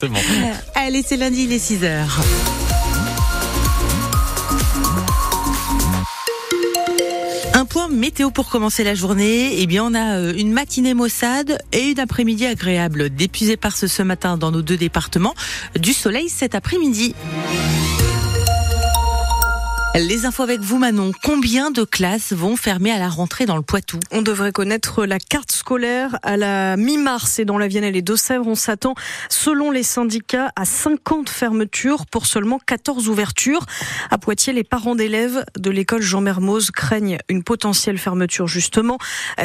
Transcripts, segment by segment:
Bon. Allez, c'est lundi, il est 6h. Un point météo pour commencer la journée. Eh bien, on a euh, une matinée maussade et une après-midi agréable. D'épuisé par ce matin dans nos deux départements. Du soleil cet après-midi. Les infos avec vous, Manon. Combien de classes vont fermer à la rentrée dans le Poitou? On devrait connaître la carte scolaire à la mi-mars et dans la Vienne et les Deux-Sèvres, on s'attend, selon les syndicats, à 50 fermetures pour seulement 14 ouvertures. À Poitiers, les parents d'élèves de l'école Jean Mermoz craignent une potentielle fermeture justement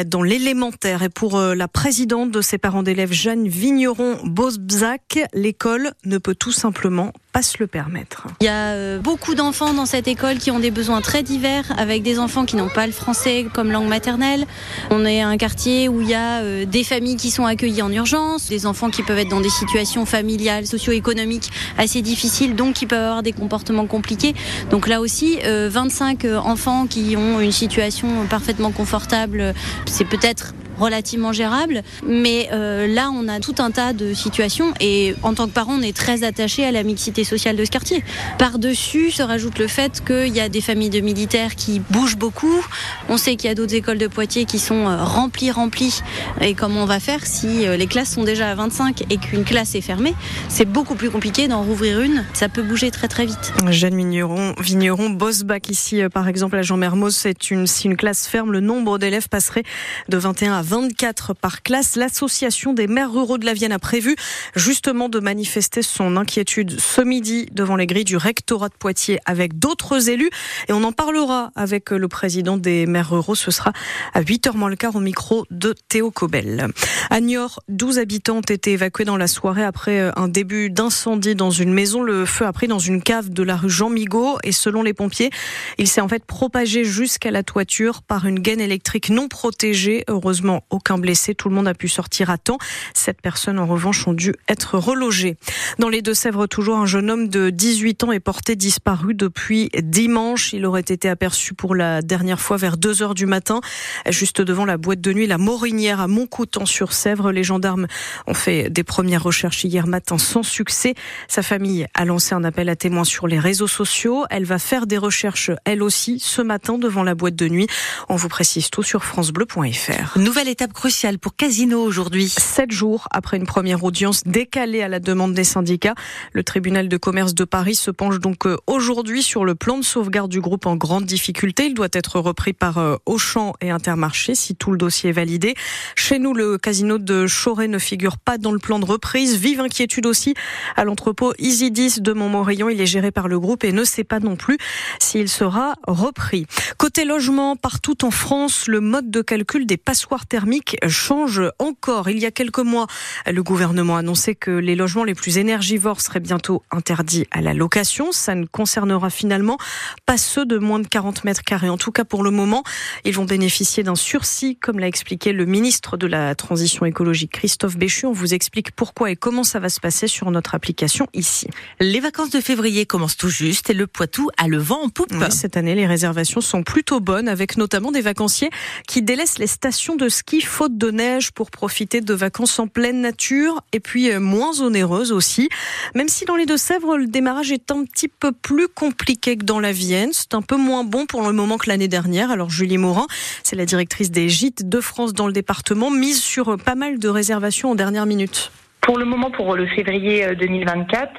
dans l'élémentaire. Et pour euh, la présidente de ces parents d'élèves, Jeanne Vigneron-Bosbzac, l'école ne peut tout simplement pas se le permettre. Il y a euh, beaucoup d'enfants dans cette école qui ont des besoins très divers, avec des enfants qui n'ont pas le français comme langue maternelle. On est un quartier où il y a euh, des familles qui sont accueillies en urgence, des enfants qui peuvent être dans des situations familiales, socio-économiques assez difficiles, donc qui peuvent avoir des comportements compliqués. Donc là aussi, 25 euh, enfants qui ont une situation parfaitement confortable, c'est peut-être relativement gérable. Mais euh, là, on a tout un tas de situations et en tant que parent, on est très attaché à la mixité sociale de ce quartier. Par-dessus se rajoute le fait qu'il y a des familles de militaires qui bougent beaucoup. On sait qu'il y a d'autres écoles de Poitiers qui sont euh, remplies, remplies. Et comment on va faire si euh, les classes sont déjà à 25 et qu'une classe est fermée? C'est beaucoup plus compliqué d'en rouvrir une. Ça peut bouger très très vite. Jeanne Vigneron, Vigneron Bosbach ici, par exemple, à Jean Mermoz, c'est une, si une classe ferme, le nombre d'élèves passerait de 21 à 24 par classe. L'association des maires ruraux de la Vienne a prévu justement de manifester son inquiétude ce midi devant les grilles du rectorat de Poitiers avec d'autres élus. Et on en parlera avec le président des maires ruraux. Ce sera à 8h moins le quart au micro de Théo Cobel. À Niort, 12 habitants ont été évacués dans la soirée après un début d'incendie dans une maison. Le feu a pris dans une cave de la rue Jean Migaud et selon les pompiers, il s'est en fait propagé jusqu'à la toiture par une gaine électrique non protégée. Heureusement, aucun blessé. Tout le monde a pu sortir à temps. Sept personnes, en revanche, ont dû être relogées. Dans les Deux-Sèvres, toujours un jeune homme de 18 ans est porté disparu depuis dimanche. Il aurait été aperçu pour la dernière fois vers 2 heures du matin, juste devant la boîte de nuit La Morinière à Montcoutan-sur-Sèvre. Les gendarmes ont fait des premières recherches hier matin sans succès. Sa famille a lancé un appel à témoins sur les réseaux sociaux. Elle va faire des recherches, elle aussi, ce matin devant la boîte de nuit. On vous précise tout sur francebleu.fr. Nouvelle étape cruciale pour Casino aujourd'hui. Sept jours après une première audience décalée à la demande des syndicats, le tribunal de commerce de Paris se penche donc euh, aujourd'hui sur le plan de sauvegarde du groupe en grande difficulté. Il doit être repris par euh, Auchan et Intermarché si tout le dossier est validé. Chez nous, le casino de Choré ne figure pas dans le plan de reprise. Vive inquiétude aussi à l'entrepôt Isidis de Montmorillon. Il est géré par le groupe et ne sait pas non plus s'il sera repris. Côté logement, partout en France, le mode de calcul des passoires thermiques change encore. Il y a quelques mois, le gouvernement a annoncé que les logements les plus énergivores seraient bientôt interdits à la location. Ça ne concernera finalement pas ceux de moins de 40 mètres carrés. En tout cas, pour le moment, ils vont bénéficier d'un sursis, comme l'a expliqué le ministre de la Transition écologique, Christophe Béchu. On vous explique pourquoi et comment ça va se passer sur notre application ici. Les vacances de février commencent tout juste et le Poitou a le vent en poupe. Oui, cette année, les réservations sont plutôt bonnes, avec notamment des vacanciers qui délaissent les stations de ski faute de neige pour profiter de vacances en pleine nature et puis euh, moins onéreuses aussi. Même si dans les Deux-Sèvres, le démarrage est un petit peu plus compliqué que dans la Vienne. C'est un peu moins bon pour le moment que l'année dernière. Alors Julie Morin, c'est la directrice des gîtes de France dans le département, mise sur euh, pas mal de réservations en dernière minute. Pour le moment, pour le février 2024, euh,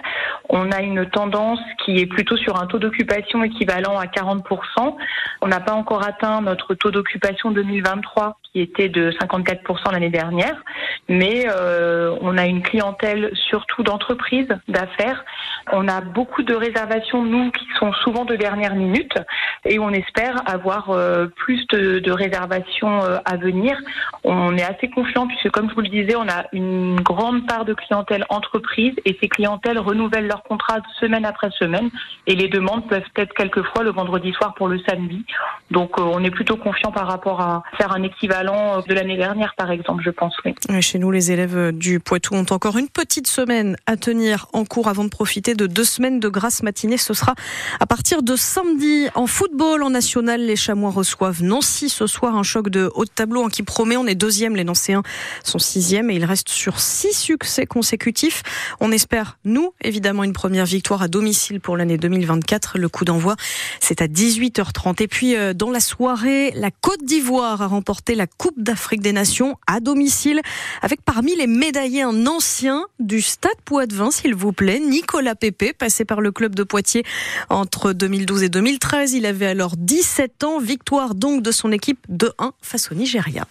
on a une tendance qui est plutôt sur un taux d'occupation équivalent à 40%. On n'a pas encore atteint notre taux d'occupation 2023 qui était de 54% l'année dernière, mais euh, on a une clientèle surtout d'entreprises, d'affaires. On a beaucoup de réservations, nous, qui sont souvent de dernière minute, et on espère avoir euh, plus de, réservations euh, à venir. On est assez confiant puisque, comme je vous le disais, on a une grande part de clientèle entreprise, et ces clientèles renouvellent leur contrat semaine après semaine, et les demandes peuvent être quelquefois le vendredi soir pour le samedi. Donc, on est plutôt confiant par rapport à faire un équivalent de l'année dernière, par exemple, je pense. Oui. Chez nous, les élèves du Poitou ont encore une petite semaine à tenir en cours avant de profiter de deux semaines de grâce matinée. Ce sera à partir de samedi. En football, en national, les Chamois reçoivent Nancy ce soir. Un choc de haut de tableau en qui promet. On est deuxième, les Nancéens sont sixième et ils restent sur six succès consécutifs. On espère, nous, évidemment, une première victoire à domicile pour l'année 2024. Le coup d'envoi, c'est à 18h30. Et puis, euh, dans la soirée, la Côte d'Ivoire a remporté la Coupe d'Afrique des Nations à domicile avec parmi les médaillés un ancien du Stade Poitvin, s'il vous plaît, Nicolas Pépé, passé par le club de Poitiers entre 2012 et 2013. Il avait alors 17 ans. Victoire donc de son équipe de 1 face au Nigeria.